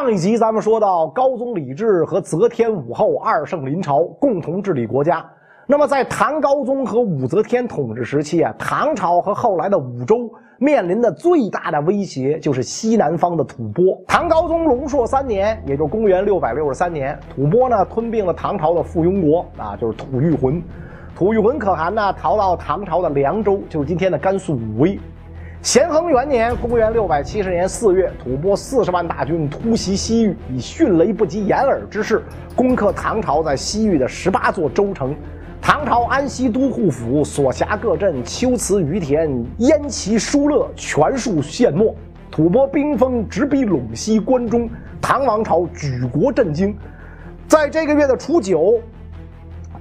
上一集咱们说到，高宗李治和则天武后二圣临朝，共同治理国家。那么在唐高宗和武则天统治时期啊，唐朝和后来的武周面临的最大的威胁就是西南方的吐蕃。唐高宗龙朔三年，也就是公元六百六十三年，吐蕃呢吞并了唐朝的附庸国啊，就是吐谷浑。吐谷浑可汗呢逃到唐朝的凉州，就是今天的甘肃武威。咸亨元年，公元六百七十年四月，吐蕃四十万大军突袭西域，以迅雷不及掩耳之势攻克唐朝在西域的十八座州城。唐朝安西都护府所辖各镇秋瓷于田、燕齐疏勒全数陷没。吐蕃兵锋直逼陇西关中，唐王朝举国震惊。在这个月的初九。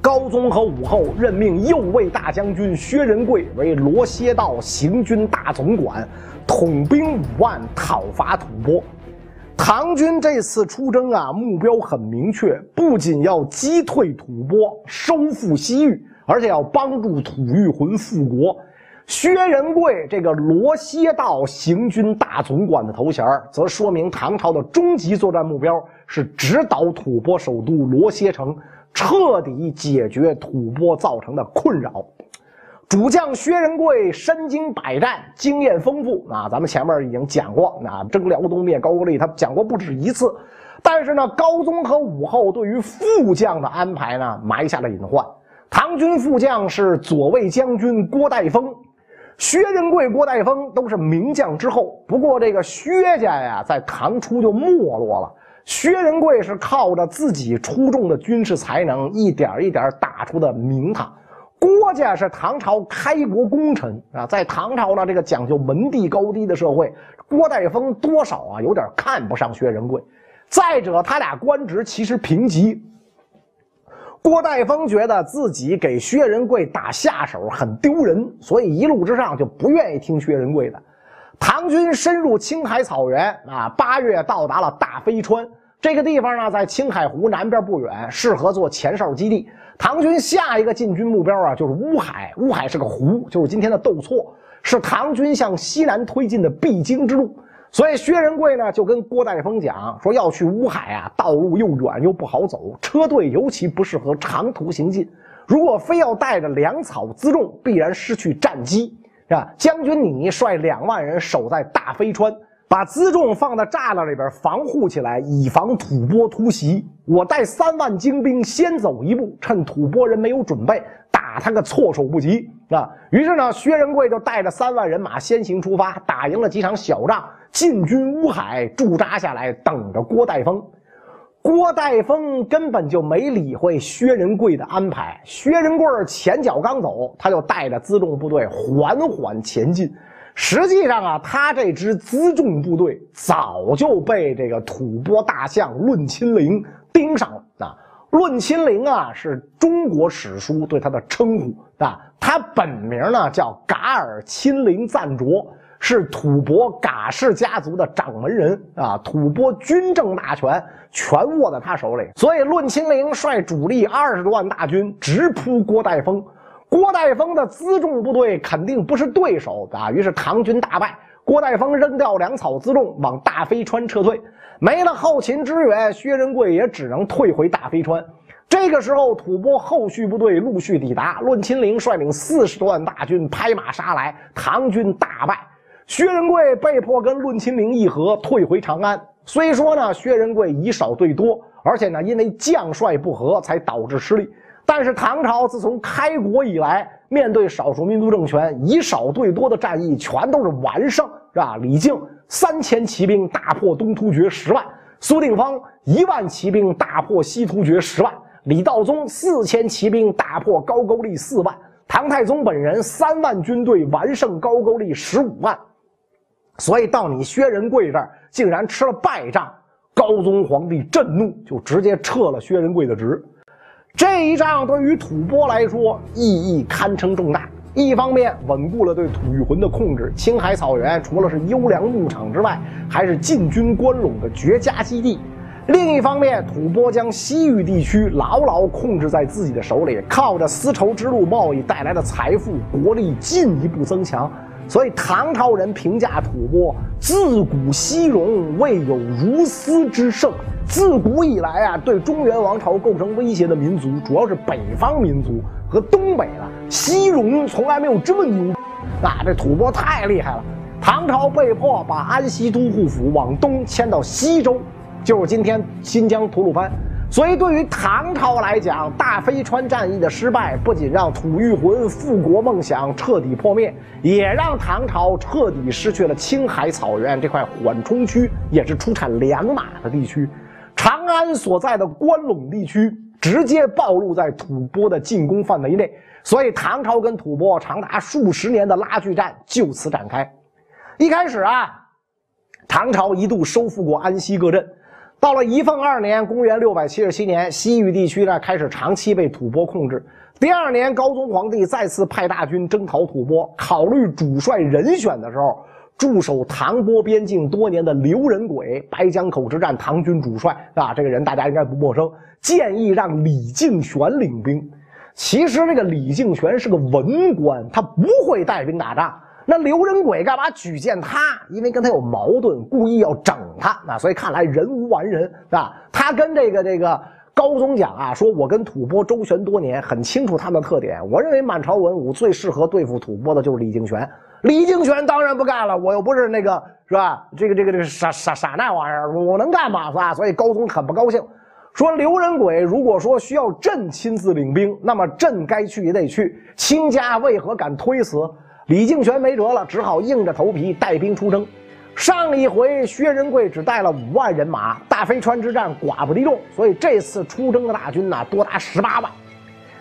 高宗和武后任命右卫大将军薛仁贵为罗歇道行军大总管，统兵五万讨伐吐蕃。唐军这次出征啊，目标很明确，不仅要击退吐蕃、收复西域，而且要帮助吐谷浑复国。薛仁贵这个罗歇道行军大总管的头衔，则说明唐朝的终极作战目标是直捣吐蕃首都罗歇城。彻底解决吐蕃造成的困扰。主将薛仁贵身经百战，经验丰富啊！咱们前面已经讲过，那征辽东灭高句丽，他讲过不止一次。但是呢，高宗和武后对于副将的安排呢，埋下了隐患。唐军副将是左卫将军郭岱峰，薛仁贵、郭岱峰都是名将之后。不过这个薛家呀，在唐初就没落了。薛仁贵是靠着自己出众的军事才能，一点一点打出的名堂。郭家是唐朝开国功臣啊，在唐朝呢这个讲究门第高低的社会，郭岱峰多少啊有点看不上薛仁贵。再者，他俩官职其实平级，郭岱峰觉得自己给薛仁贵打下手很丢人，所以一路之上就不愿意听薛仁贵的。唐军深入青海草原啊，八月到达了大飞川这个地方呢，在青海湖南边不远，适合做前哨基地。唐军下一个进军目标啊，就是乌海。乌海是个湖，就是今天的斗错，是唐军向西南推进的必经之路。所以薛仁贵呢，就跟郭岱峰讲说，要去乌海啊，道路又远又不好走，车队尤其不适合长途行进。如果非要带着粮草辎重，必然失去战机。是吧？将军，你率两万人守在大飞川，把辎重放在栅栏里边防护起来，以防吐蕃突袭。我带三万精兵先走一步，趁吐蕃人没有准备，打他个措手不及啊！于是呢，薛仁贵就带着三万人马先行出发，打赢了几场小仗，进军乌海，驻扎下来，等着郭岱峰。郭岱峰根本就没理会薛仁贵的安排。薛仁贵前脚刚走，他就带着辎重部队缓缓前进。实际上啊，他这支辎重部队早就被这个吐蕃大将论亲陵盯上了啊。论亲陵啊，是中国史书对他的称呼啊。他本名呢叫噶尔亲陵赞卓。是吐蕃噶氏家族的掌门人啊，吐蕃军政大权全握在他手里，所以论亲陵率主力二十多万大军直扑郭岱峰，郭岱峰的辎重部队肯定不是对手啊，于是唐军大败，郭岱峰扔掉粮草辎重往大飞川撤退，没了后勤支援，薛仁贵也只能退回大飞川。这个时候，吐蕃后续部队陆续抵达，论亲陵率领四十多万大军拍马杀来，唐军大败。薛仁贵被迫跟论亲陵议和，退回长安。虽说呢，薛仁贵以少对多，而且呢，因为将帅不和才导致失利。但是唐朝自从开国以来，面对少数民族政权，以少对多的战役全都是完胜，是吧？李靖三千骑兵大破东突厥十万，苏定方一万骑兵大破西突厥十万，李道宗四千骑兵大破高句丽四万，唐太宗本人三万军队完胜高句丽十五万。所以到你薛仁贵这儿，竟然吃了败仗，高宗皇帝震怒，就直接撤了薛仁贵的职。这一仗对于吐蕃来说意义堪称重大。一方面稳固了对吐谷浑的控制，青海草原除了是优良牧场之外，还是进军关陇的绝佳基地；另一方面，吐蕃将西域地区牢牢控制在自己的手里，靠着丝绸之路贸易带来的财富，国力进一步增强。所以唐朝人评价吐蕃：自古西戎未有如斯之盛。自古以来啊，对中原王朝构成威胁的民族主要是北方民族和东北的，西戎从来没有这么牛。啊这吐蕃太厉害了。唐朝被迫把安西都护府往东迁到西周，就是今天新疆吐鲁番。所以，对于唐朝来讲，大飞川战役的失败不仅让吐谷浑复国梦想彻底破灭，也让唐朝彻底失去了青海草原这块缓冲区，也是出产良马的地区。长安所在的关陇地区直接暴露在吐蕃的进攻范围内，所以唐朝跟吐蕃长达数十年的拉锯战就此展开。一开始啊，唐朝一度收复过安西各镇。到了仪凤二年（公元677年），西域地区呢开始长期被吐蕃控制。第二年，高宗皇帝再次派大军征讨吐蕃。考虑主帅人选的时候，驻守唐波边境多年的刘仁轨，白江口之战唐军主帅啊，这个人大家应该不陌生。建议让李敬玄领兵。其实这个李敬玄是个文官，他不会带兵打仗。那刘仁轨干嘛举荐他？因为跟他有矛盾，故意要整他。那所以看来人无完人啊。他跟这个这个高宗讲啊，说我跟吐蕃周旋多年，很清楚他们的特点。我认为满朝文武最适合对付吐蕃的就是李敬玄。李敬玄当然不干了，我又不是那个是吧？这个这个这个傻傻傻那玩意儿，我能干吗？是吧？所以高宗很不高兴，说刘仁轨如果说需要朕亲自领兵，那么朕该去也得去。卿家为何敢推辞？李敬玄没辙了，只好硬着头皮带兵出征。上一回薛仁贵只带了五万人马，大飞川之战寡不敌众，所以这次出征的大军呢多达十八万。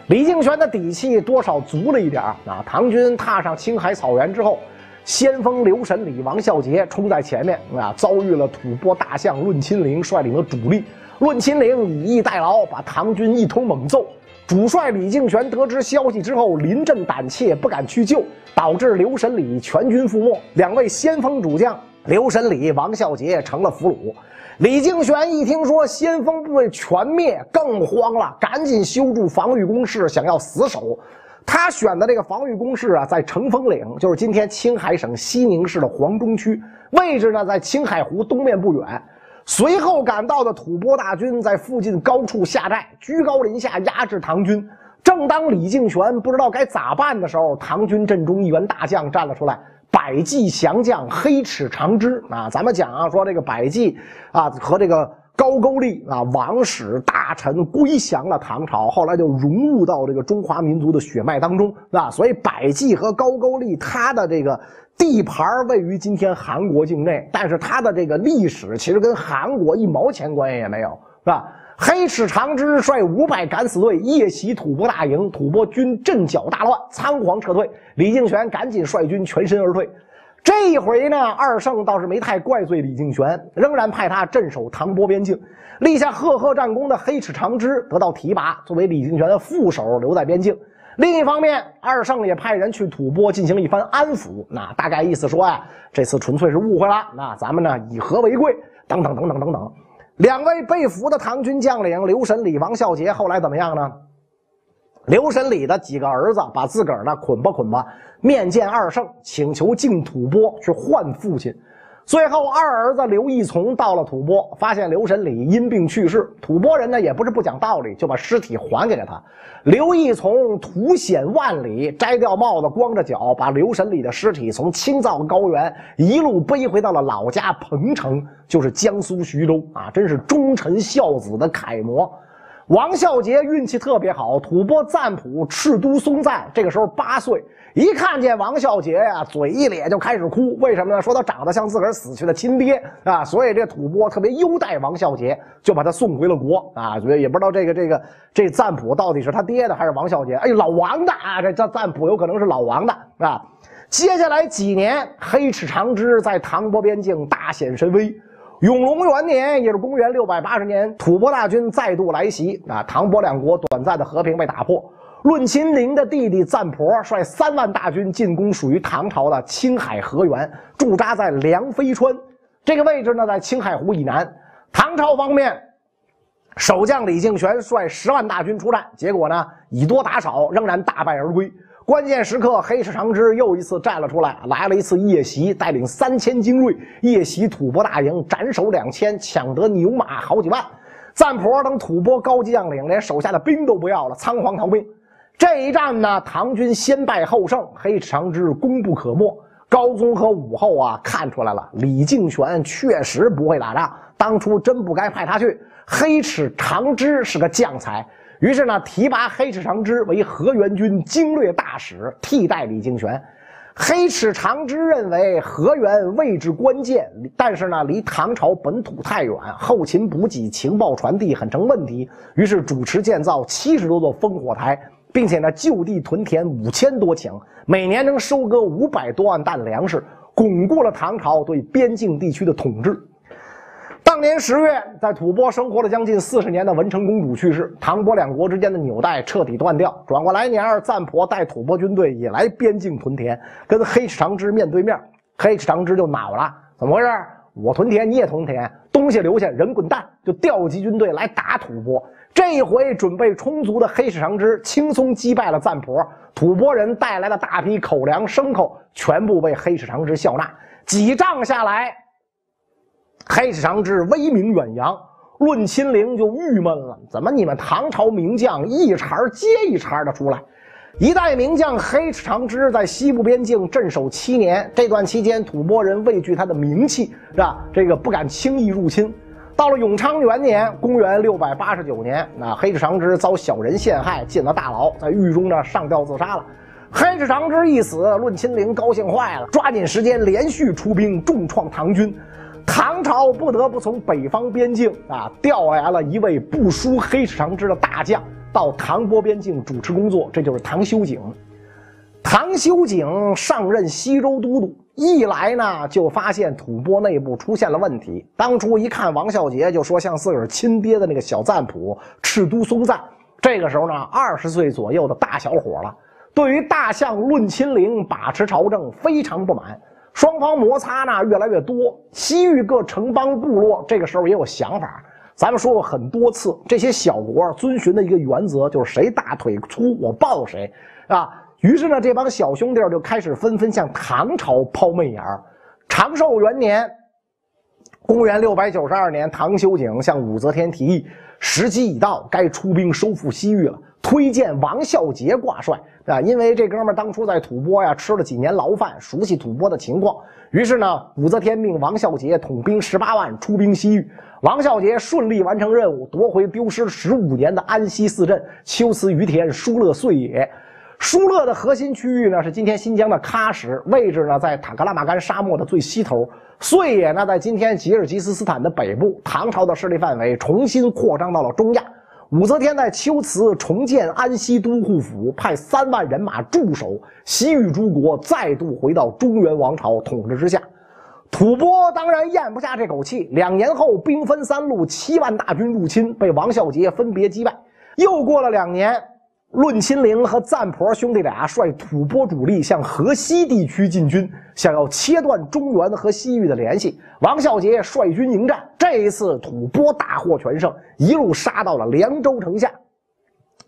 李敬玄的底气多少足了一点啊！唐军踏上青海草原之后，先锋刘神礼、王孝杰冲在前面啊，遭遇了吐蕃大将论亲陵率领的主力。论亲陵以逸待劳，把唐军一通猛揍。主帅李敬玄得知消息之后，临阵胆怯，不敢去救，导致刘神礼全军覆没。两位先锋主将刘神礼、王孝杰成了俘虏。李敬玄一听说先锋部队全灭，更慌了，赶紧修筑防御工事，想要死守。他选的这个防御工事啊，在乘风岭，就是今天青海省西宁市的黄中区，位置呢在青海湖东面不远。随后赶到的吐蕃大军在附近高处下寨，居高临下压制唐军。正当李敬玄不知道该咋办的时候，唐军阵中一员大将站了出来，百骑降将黑齿长枝啊！咱们讲啊，说这个百骑啊和这个高句丽啊王室大臣归降了唐朝，后来就融入到这个中华民族的血脉当中啊。所以百济和高句丽它的这个。地盘位于今天韩国境内，但是它的这个历史其实跟韩国一毛钱关系也没有，是吧？黑齿长之率五百敢死队夜袭吐蕃大营，吐蕃军阵脚大乱，仓皇撤退。李敬玄赶紧率军全身而退。这一回呢，二圣倒是没太怪罪李敬玄，仍然派他镇守唐波边境。立下赫赫战功的黑齿长枝得到提拔，作为李敬玄的副手留在边境。另一方面，二圣也派人去吐蕃进行一番安抚，那大概意思说呀，这次纯粹是误会了，那咱们呢以和为贵，等等等等等等。两位被俘的唐军将领刘神礼、王孝杰后来怎么样呢？刘神礼的几个儿子把自个儿呢捆吧捆吧，面见二圣，请求进吐蕃去换父亲。最后，二儿子刘义从到了吐蕃，发现刘神礼因病去世。吐蕃人呢也不是不讲道理，就把尸体还给了他。刘义从图险万里，摘掉帽子，光着脚，把刘神礼的尸体从青藏高原一路背回到了老家彭城，就是江苏徐州啊，真是忠臣孝子的楷模。王孝杰运气特别好，吐蕃赞普赤都松赞这个时候八岁。一看见王孝杰呀，嘴一咧就开始哭。为什么呢？说他长得像自个儿死去的亲爹啊，所以这吐蕃特别优待王孝杰，就把他送回了国啊。所以也不知道这个这个这赞普到底是他爹的还是王孝杰。哎，老王的啊，这这赞普有可能是老王的啊。接下来几年，黑齿长枝在唐波边境大显神威。永隆元年，也是公元六百八十年，吐蕃大军再度来袭啊，唐波两国短暂的和平被打破。论亲陵的弟弟赞婆率三万大军进攻属于唐朝的青海河源，驻扎在梁飞川这个位置呢，在青海湖以南。唐朝方面，守将李敬玄率十万大军出战，结果呢以多打少，仍然大败而归。关键时刻，黑齿长枝又一次站了出来，来了一次夜袭，带领三千精锐夜袭吐蕃大营，斩首两千，抢得牛马好几万。赞婆等吐蕃高级将领连手下的兵都不要了，仓皇逃命。这一战呢，唐军先败后胜，黑赤长枝功不可没。高宗和武后啊，看出来了，李敬玄确实不会打仗，当初真不该派他去。黑齿长枝是个将才。于是呢，提拔黑齿长之为河源军经略大使，替代李敬玄。黑齿长之认为河源位置关键，但是呢，离唐朝本土太远，后勤补给、情报传递很成问题。于是主持建造七十多座烽火台，并且呢，就地屯田五千多顷，每年能收割五百多万担粮食，巩固了唐朝对边境地区的统治。当年十月，在吐蕃生活了将近四十年的文成公主去世，唐波两国之间的纽带彻底断掉。转过来年，赞婆带吐蕃军队也来边境屯田，跟黑齿长枝面对面。黑齿长枝就恼了，怎么回事？我屯田，你也屯田，东西留下，人滚蛋！就调集军队来打吐蕃。这一回准备充足的黑齿长枝轻松击败了赞婆，吐蕃人带来的大批口粮、牲口全部被黑齿长枝笑纳。几仗下来。黑齿长枝威名远扬，论亲陵就郁闷了。怎么你们唐朝名将一茬接一茬的出来？一代名将黑齿长枝在西部边境镇守七年，这段期间吐蕃人畏惧他的名气，是吧？这个不敢轻易入侵。到了永昌元年（公元689年），那黑齿长枝遭小人陷害，进了大牢，在狱中呢上吊自杀了。黑齿长枝一死，论亲陵高兴坏了，抓紧时间连续出兵，重创唐军。唐朝不得不从北方边境啊调来了一位不输黑齿长之的大将，到唐波边境主持工作，这就是唐修景。唐修景上任西州都督，一来呢就发现吐蕃内部出现了问题。当初一看王孝杰，就说像自个儿亲爹的那个小赞普赤都松赞，这个时候呢二十岁左右的大小伙了，对于大相论亲陵把持朝政非常不满。双方摩擦呢越来越多，西域各城邦部落这个时候也有想法。咱们说过很多次，这些小国遵循的一个原则就是谁大腿粗我抱谁，啊。于是呢，这帮小兄弟就开始纷纷向唐朝抛媚眼儿。长寿元年，公元六百九十二年，唐修景向武则天提议，时机已到，该出兵收复西域了。推荐王孝杰挂帅啊，因为这哥们当初在吐蕃呀吃了几年牢饭，熟悉吐蕃的情况。于是呢，武则天命王孝杰统兵十八万出兵西域。王孝杰顺利完成任务，夺回丢失十五年的安西四镇——龟兹、于田、疏勒、碎野。疏勒的核心区域呢是今天新疆的喀什，位置呢在塔克拉玛干沙漠的最西头。碎野呢在今天吉尔吉斯斯坦的北部。唐朝的势力范围重新扩张到了中亚。武则天在龟兹重建安西都护府，派三万人马驻守，西域诸国再度回到中原王朝统治之下。吐蕃当然咽不下这口气，两年后兵分三路，七万大军入侵，被王孝杰分别击败。又过了两年。论亲陵和赞婆兄弟俩率吐蕃主力向河西地区进军，想要切断中原和西域的联系。王孝杰率军迎战，这一次吐蕃大获全胜，一路杀到了凉州城下。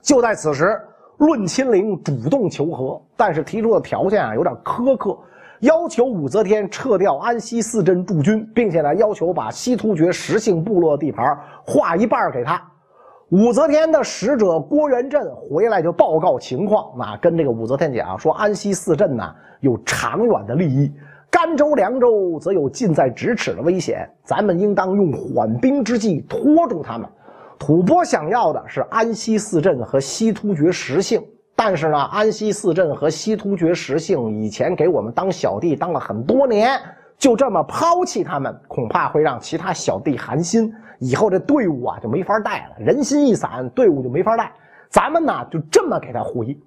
就在此时，论亲陵主动求和，但是提出的条件啊有点苛刻，要求武则天撤掉安西四镇驻军，并且呢要求把西突厥实姓部落的地盘划一半给他。武则天的使者郭元振回来就报告情况，啊，跟这个武则天讲说，安西四镇呢有长远的利益，甘州、凉州则有近在咫尺的危险，咱们应当用缓兵之计拖住他们。吐蕃想要的是安西四镇和西突厥实姓，但是呢，安西四镇和西突厥实姓以前给我们当小弟当了很多年，就这么抛弃他们，恐怕会让其他小弟寒心。以后这队伍啊就没法带了，人心一散，队伍就没法带。咱们呢就这么给他回：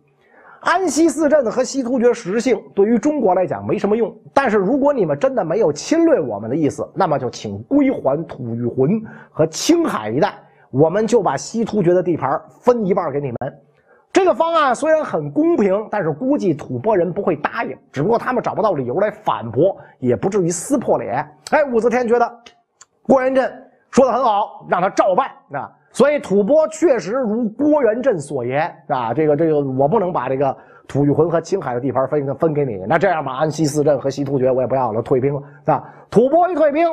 安西四镇和西突厥实姓对于中国来讲没什么用，但是如果你们真的没有侵略我们的意思，那么就请归还吐谷浑和青海一带，我们就把西突厥的地盘分一半给你们。这个方案虽然很公平，但是估计吐蕃人不会答应，只不过他们找不到理由来反驳，也不至于撕破脸。哎，武则天觉得郭元振。说的很好，让他照办啊！所以吐蕃确实如郭元振所言啊，这个这个我不能把这个吐谷浑和青海的地盘分分给你。那这样吧，安西四镇和西突厥我也不要了，退兵了，是吧？吐蕃一退兵，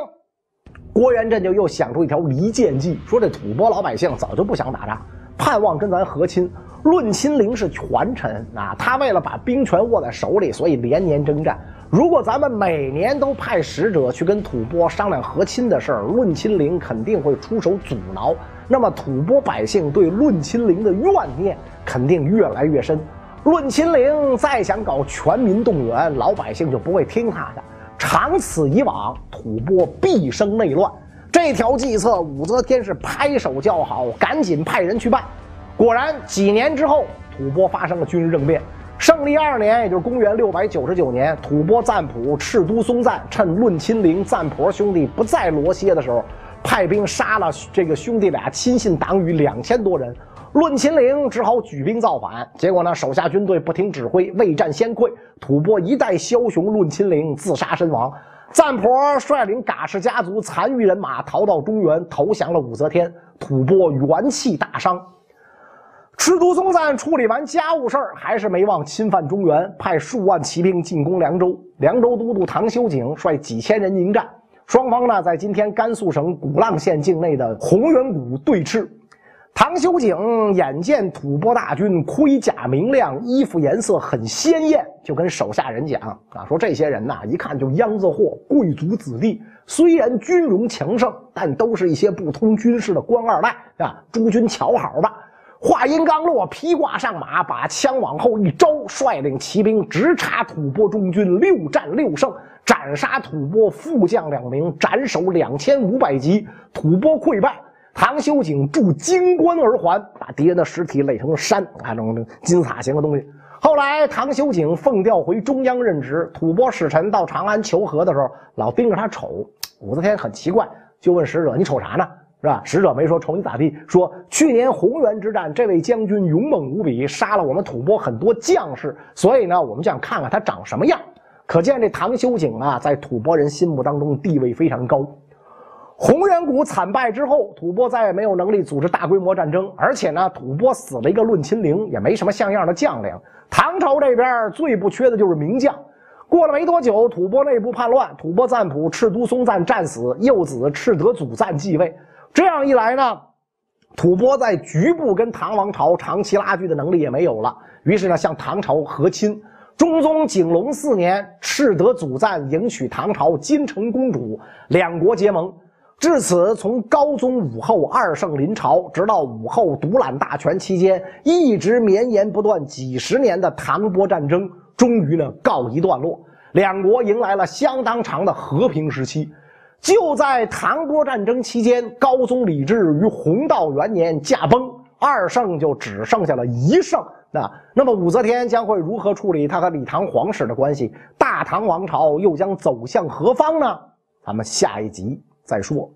郭元振就又想出一条离间计，说这吐蕃老百姓早就不想打仗，盼望跟咱和亲。论亲陵是权臣啊，他为了把兵权握在手里，所以连年征战。如果咱们每年都派使者去跟吐蕃商量和亲的事儿，论亲陵肯定会出手阻挠。那么吐蕃百姓对论亲陵的怨念肯定越来越深。论亲陵再想搞全民动员，老百姓就不会听他的。长此以往，吐蕃必生内乱。这条计策，武则天是拍手叫好，赶紧派人去办。果然，几年之后，吐蕃发生了军事政变。胜利二年，也就是公元六百九十九年，吐蕃赞普赤都松赞趁论亲陵赞婆兄弟不在罗歇的时候，派兵杀了这个兄弟俩亲信党羽两千多人。论亲陵只好举兵造反，结果呢，手下军队不听指挥，未战先溃，吐蕃一代枭雄论亲陵自杀身亡。赞婆率领噶氏家族残余人马逃到中原，投降了武则天，吐蕃元气大伤。赤都松赞处理完家务事儿，还是没忘侵犯中原，派数万骑兵进攻凉州。凉州都督唐修景率几千人迎战，双方呢在今天甘肃省古浪县境内的红源谷对峙。唐修景眼见吐蕃大军盔甲明亮，衣服颜色很鲜艳，就跟手下人讲啊，说这些人呐，一看就秧子货，贵族子弟，虽然军容强盛，但都是一些不通军事的官二代啊。诸君瞧好吧。话音刚落，披挂上马，把枪往后一招，率领骑兵直插吐蕃中军，六战六胜，斩杀吐蕃副将两名，斩首两千五百级，吐蕃溃败。唐修景驻京关而还，把敌人的尸体垒成了山，看这种金字塔形的东西。后来唐修景奉调回中央任职，吐蕃使臣到长安求和的时候，老盯着他瞅。武则天很奇怪，就问使者：“你瞅啥呢？”是吧？使者没说瞅你咋地，说去年红原之战，这位将军勇猛无比，杀了我们吐蕃很多将士，所以呢，我们就想看看他长什么样。可见这唐修景啊，在吐蕃人心目当中地位非常高。红原谷惨败之后，吐蕃再也没有能力组织大规模战争，而且呢，吐蕃死了一个论亲陵，也没什么像样的将领。唐朝这边最不缺的就是名将。过了没多久，吐蕃内部叛乱，吐蕃赞普赤都松赞战死，幼子赤德祖赞继位。这样一来呢，吐蕃在局部跟唐王朝长期拉锯的能力也没有了。于是呢，向唐朝和亲。中宗景龙四年，赤德祖赞迎娶唐朝金城公主，两国结盟。至此，从高宗武后二圣临朝，直到武后独揽大权期间，一直绵延不断几十年的唐波战争，终于呢告一段落，两国迎来了相当长的和平时期。就在唐波战争期间，高宗李治于弘道元年驾崩，二圣就只剩下了一圣。那那么武则天将会如何处理他和李唐皇室的关系？大唐王朝又将走向何方呢？咱们下一集再说。